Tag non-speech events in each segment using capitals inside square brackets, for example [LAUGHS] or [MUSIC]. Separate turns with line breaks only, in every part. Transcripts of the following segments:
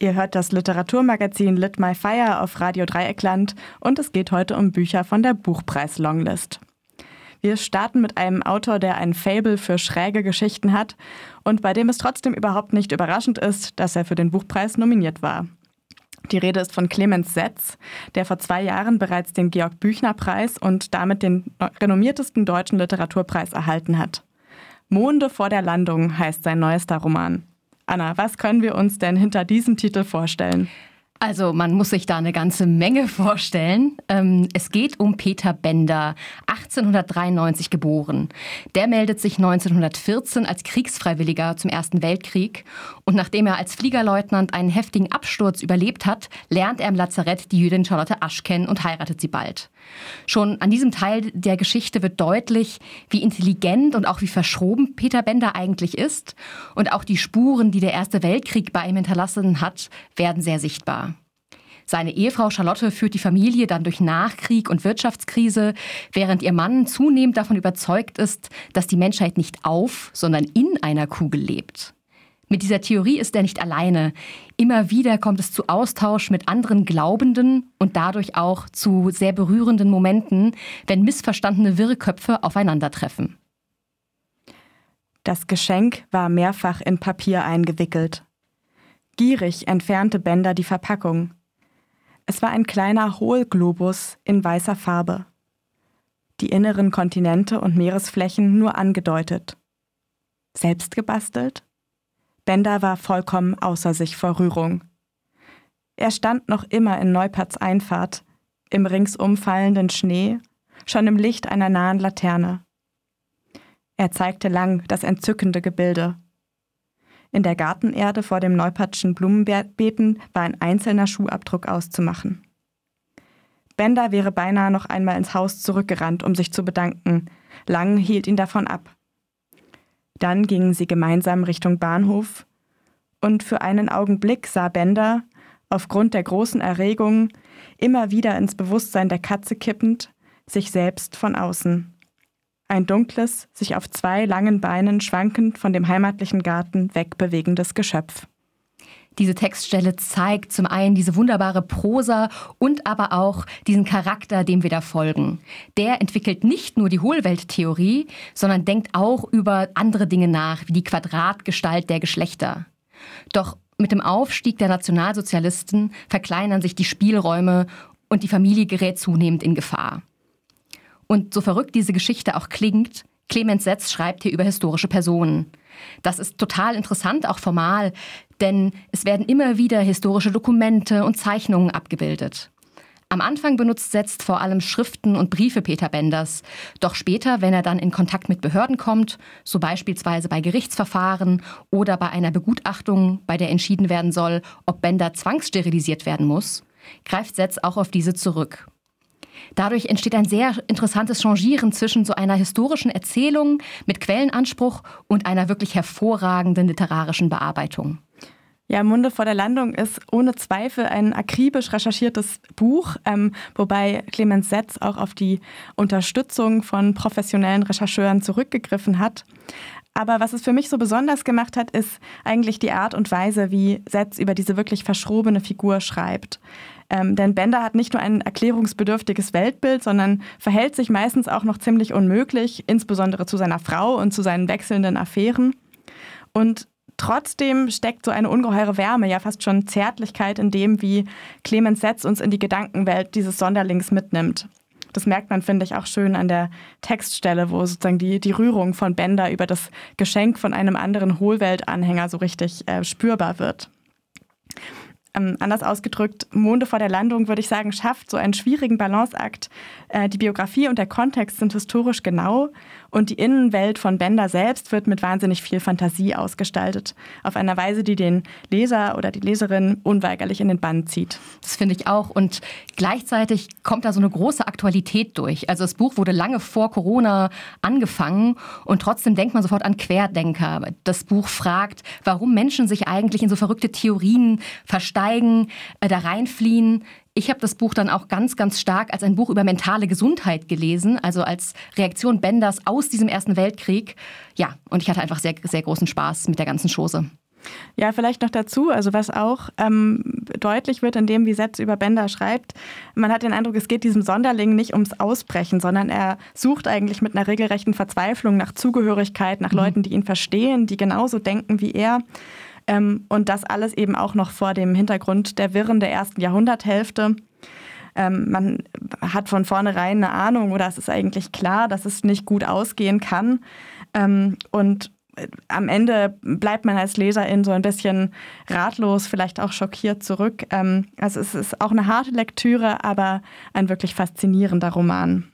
Ihr hört das Literaturmagazin Lit My Fire auf Radio Dreieckland und es geht heute um Bücher von der Buchpreis-Longlist. Wir starten mit einem Autor, der ein Fable für schräge Geschichten hat und bei dem es trotzdem überhaupt nicht überraschend ist, dass er für den Buchpreis nominiert war. Die Rede ist von Clemens Setz, der vor zwei Jahren bereits den Georg Büchner Preis und damit den renommiertesten deutschen Literaturpreis erhalten hat. Monde vor der Landung heißt sein neuester Roman. Anna, was können wir uns denn hinter diesem Titel vorstellen?
Also man muss sich da eine ganze Menge vorstellen. Ähm, es geht um Peter Bender, 1893 geboren. Der meldet sich 1914 als Kriegsfreiwilliger zum Ersten Weltkrieg und nachdem er als Fliegerleutnant einen heftigen Absturz überlebt hat, lernt er im Lazarett die Jüdin Charlotte Asch kennen und heiratet sie bald. Schon an diesem Teil der Geschichte wird deutlich, wie intelligent und auch wie verschroben Peter Bender eigentlich ist und auch die Spuren, die der Erste Weltkrieg bei ihm hinterlassen hat, werden sehr sichtbar. Seine Ehefrau Charlotte führt die Familie dann durch Nachkrieg und Wirtschaftskrise, während ihr Mann zunehmend davon überzeugt ist, dass die Menschheit nicht auf, sondern in einer Kugel lebt. Mit dieser Theorie ist er nicht alleine. Immer wieder kommt es zu Austausch mit anderen Glaubenden und dadurch auch zu sehr berührenden Momenten, wenn missverstandene Wirrköpfe aufeinandertreffen.
Das Geschenk war mehrfach in Papier eingewickelt. Gierig entfernte Bender die Verpackung. Es war ein kleiner Hohlglobus in weißer Farbe. Die inneren Kontinente und Meeresflächen nur angedeutet. Selbst gebastelt? Bender war vollkommen außer sich vor Rührung. Er stand noch immer in Neuperts Einfahrt, im ringsum fallenden Schnee, schon im Licht einer nahen Laterne. Er zeigte lang das entzückende Gebilde. In der Gartenerde vor dem Neupatschen Blumenbeeten war ein einzelner Schuhabdruck auszumachen. Bender wäre beinahe noch einmal ins Haus zurückgerannt, um sich zu bedanken. Lang hielt ihn davon ab. Dann gingen sie gemeinsam Richtung Bahnhof, und für einen Augenblick sah Bender, aufgrund der großen Erregung, immer wieder ins Bewusstsein der Katze kippend, sich selbst von außen. Ein dunkles, sich auf zwei langen Beinen schwankend von dem heimatlichen Garten wegbewegendes Geschöpf.
Diese Textstelle zeigt zum einen diese wunderbare Prosa und aber auch diesen Charakter, dem wir da folgen. Der entwickelt nicht nur die Hohlwelttheorie, sondern denkt auch über andere Dinge nach, wie die Quadratgestalt der Geschlechter. Doch mit dem Aufstieg der Nationalsozialisten verkleinern sich die Spielräume und die Familie gerät zunehmend in Gefahr. Und so verrückt diese Geschichte auch klingt, Clemens Setz schreibt hier über historische Personen. Das ist total interessant, auch formal, denn es werden immer wieder historische Dokumente und Zeichnungen abgebildet. Am Anfang benutzt Setz vor allem Schriften und Briefe Peter Benders. Doch später, wenn er dann in Kontakt mit Behörden kommt, so beispielsweise bei Gerichtsverfahren oder bei einer Begutachtung, bei der entschieden werden soll, ob Bender zwangssterilisiert werden muss, greift Setz auch auf diese zurück. Dadurch entsteht ein sehr interessantes Changieren zwischen so einer historischen Erzählung mit Quellenanspruch und einer wirklich hervorragenden literarischen Bearbeitung.
Ja, Munde vor der Landung ist ohne Zweifel ein akribisch recherchiertes Buch, ähm, wobei Clemens Setz auch auf die Unterstützung von professionellen Rechercheuren zurückgegriffen hat. Aber was es für mich so besonders gemacht hat, ist eigentlich die Art und Weise, wie Setz über diese wirklich verschrobene Figur schreibt. Ähm, denn Bender hat nicht nur ein erklärungsbedürftiges Weltbild, sondern verhält sich meistens auch noch ziemlich unmöglich, insbesondere zu seiner Frau und zu seinen wechselnden Affären. Und trotzdem steckt so eine ungeheure Wärme, ja fast schon Zärtlichkeit in dem, wie Clemens Setz uns in die Gedankenwelt dieses Sonderlings mitnimmt. Das merkt man, finde ich, auch schön an der Textstelle, wo sozusagen die, die Rührung von Bender über das Geschenk von einem anderen Hohlweltanhänger so richtig äh, spürbar wird ähm, anders ausgedrückt, Monde vor der Landung, würde ich sagen, schafft so einen schwierigen Balanceakt. Äh, die Biografie und der Kontext sind historisch genau und die Innenwelt von Bender selbst wird mit wahnsinnig viel Fantasie ausgestaltet. Auf einer Weise, die den Leser oder die Leserin unweigerlich in den Bann zieht.
Das finde ich auch. Und gleichzeitig kommt da so eine große Aktualität durch. Also das Buch wurde lange vor Corona angefangen und trotzdem denkt man sofort an Querdenker. Das Buch fragt, warum Menschen sich eigentlich in so verrückte Theorien versteigen, äh, da reinfliehen. Ich habe das Buch dann auch ganz, ganz stark als ein Buch über mentale Gesundheit gelesen, also als Reaktion Benders aus diesem Ersten Weltkrieg. Ja, und ich hatte einfach sehr, sehr großen Spaß mit der ganzen Chose.
Ja, vielleicht noch dazu, also was auch ähm, deutlich wird in dem, wie Setz über Bender schreibt, man hat den Eindruck, es geht diesem Sonderling nicht ums Ausbrechen, sondern er sucht eigentlich mit einer regelrechten Verzweiflung nach Zugehörigkeit, nach mhm. Leuten, die ihn verstehen, die genauso denken wie er. Ähm, und das alles eben auch noch vor dem Hintergrund der Wirren der ersten Jahrhunderthälfte. Ähm, man hat von vornherein eine Ahnung oder es ist eigentlich klar, dass es nicht gut ausgehen kann. Ähm, und am Ende bleibt man als Leserin so ein bisschen ratlos, vielleicht auch schockiert zurück. Ähm, also es ist auch eine harte Lektüre, aber ein wirklich faszinierender Roman.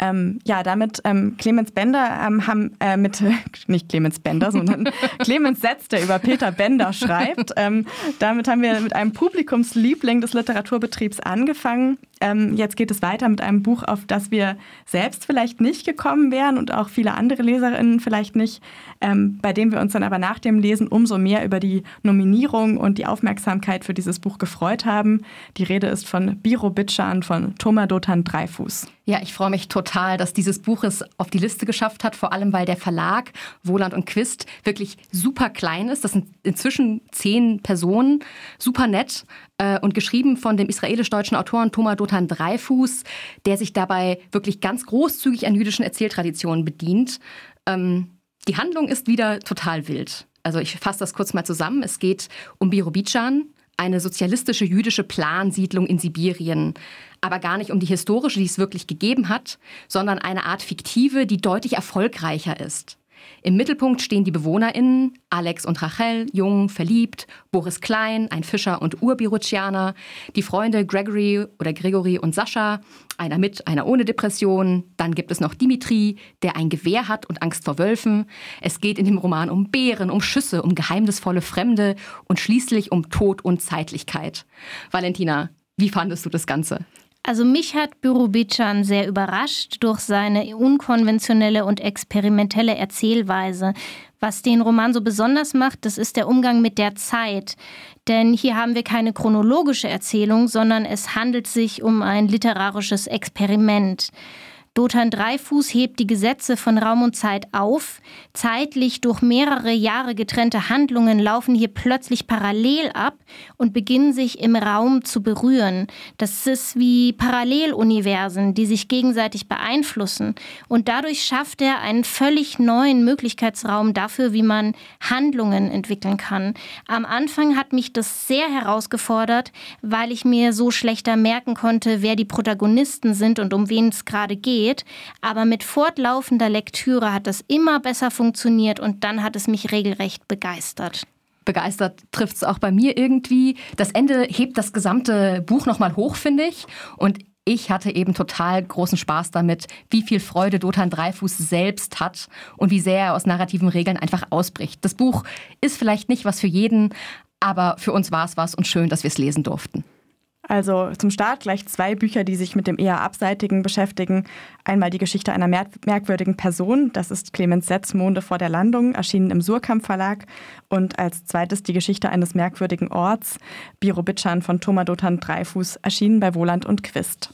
Ähm, ja, damit ähm, Clemens Bender ähm, haben äh, mit, nicht Clemens Bender, sondern [LAUGHS] Clemens Setz, der über Peter Bender schreibt. Ähm, damit haben wir mit einem Publikumsliebling des Literaturbetriebs angefangen. Ähm, jetzt geht es weiter mit einem Buch, auf das wir selbst vielleicht nicht gekommen wären und auch viele andere Leserinnen vielleicht nicht, ähm, bei dem wir uns dann aber nach dem Lesen umso mehr über die Nominierung und die Aufmerksamkeit für dieses Buch gefreut haben. Die Rede ist von Biro Bitschan von Thomas Dotan Dreifuß.
Ja, ich freue mich total, dass dieses Buch es auf die Liste geschafft hat, vor allem weil der Verlag Wohland und Quist wirklich super klein ist. Das sind inzwischen zehn Personen, super nett äh, und geschrieben von dem israelisch-deutschen Autoren Thomas Dotan Dreifuß, der sich dabei wirklich ganz großzügig an jüdischen Erzähltraditionen bedient. Ähm, die Handlung ist wieder total wild. Also ich fasse das kurz mal zusammen. Es geht um Birobidschan, eine sozialistische jüdische Plansiedlung in Sibirien. Aber gar nicht um die historische, die es wirklich gegeben hat, sondern eine Art fiktive, die deutlich erfolgreicher ist. Im Mittelpunkt stehen die BewohnerInnen, Alex und Rachel, jung, verliebt, Boris Klein, ein Fischer und Urbirutschianer, die Freunde Gregory oder Gregory und Sascha, einer mit, einer ohne Depression. Dann gibt es noch Dimitri, der ein Gewehr hat und Angst vor Wölfen. Es geht in dem Roman um Bären, um Schüsse, um geheimnisvolle Fremde und schließlich um Tod und Zeitlichkeit. Valentina, wie fandest du das Ganze?
Also mich hat Bürobitschan sehr überrascht durch seine unkonventionelle und experimentelle Erzählweise. Was den Roman so besonders macht, das ist der Umgang mit der Zeit. Denn hier haben wir keine chronologische Erzählung, sondern es handelt sich um ein literarisches Experiment. Dothan Dreifuß hebt die Gesetze von Raum und Zeit auf. Zeitlich durch mehrere Jahre getrennte Handlungen laufen hier plötzlich parallel ab und beginnen sich im Raum zu berühren. Das ist wie Paralleluniversen, die sich gegenseitig beeinflussen. Und dadurch schafft er einen völlig neuen Möglichkeitsraum dafür, wie man Handlungen entwickeln kann. Am Anfang hat mich das sehr herausgefordert, weil ich mir so schlechter merken konnte, wer die Protagonisten sind und um wen es gerade geht geht. Aber mit fortlaufender Lektüre hat das immer besser funktioniert und dann hat es mich regelrecht begeistert
begeistert trifft es auch bei mir irgendwie. Das Ende hebt das gesamte Buch nochmal hoch, finde ich. Und ich hatte eben total großen Spaß damit, wie viel Freude Dothan Dreifuß selbst hat und wie sehr er aus narrativen Regeln einfach ausbricht. Das Buch ist vielleicht nicht was für jeden, aber für uns war es was und schön, dass wir es lesen durften.
Also zum Start gleich zwei Bücher, die sich mit dem eher Abseitigen beschäftigen. Einmal die Geschichte einer merkwürdigen Person, das ist Clemens Setz, Monde vor der Landung, erschienen im Surkamp Verlag. Und als zweites die Geschichte eines merkwürdigen Orts, Birobitschan von Thomas Dothan Dreifuß, erschienen bei Wohland und Quist.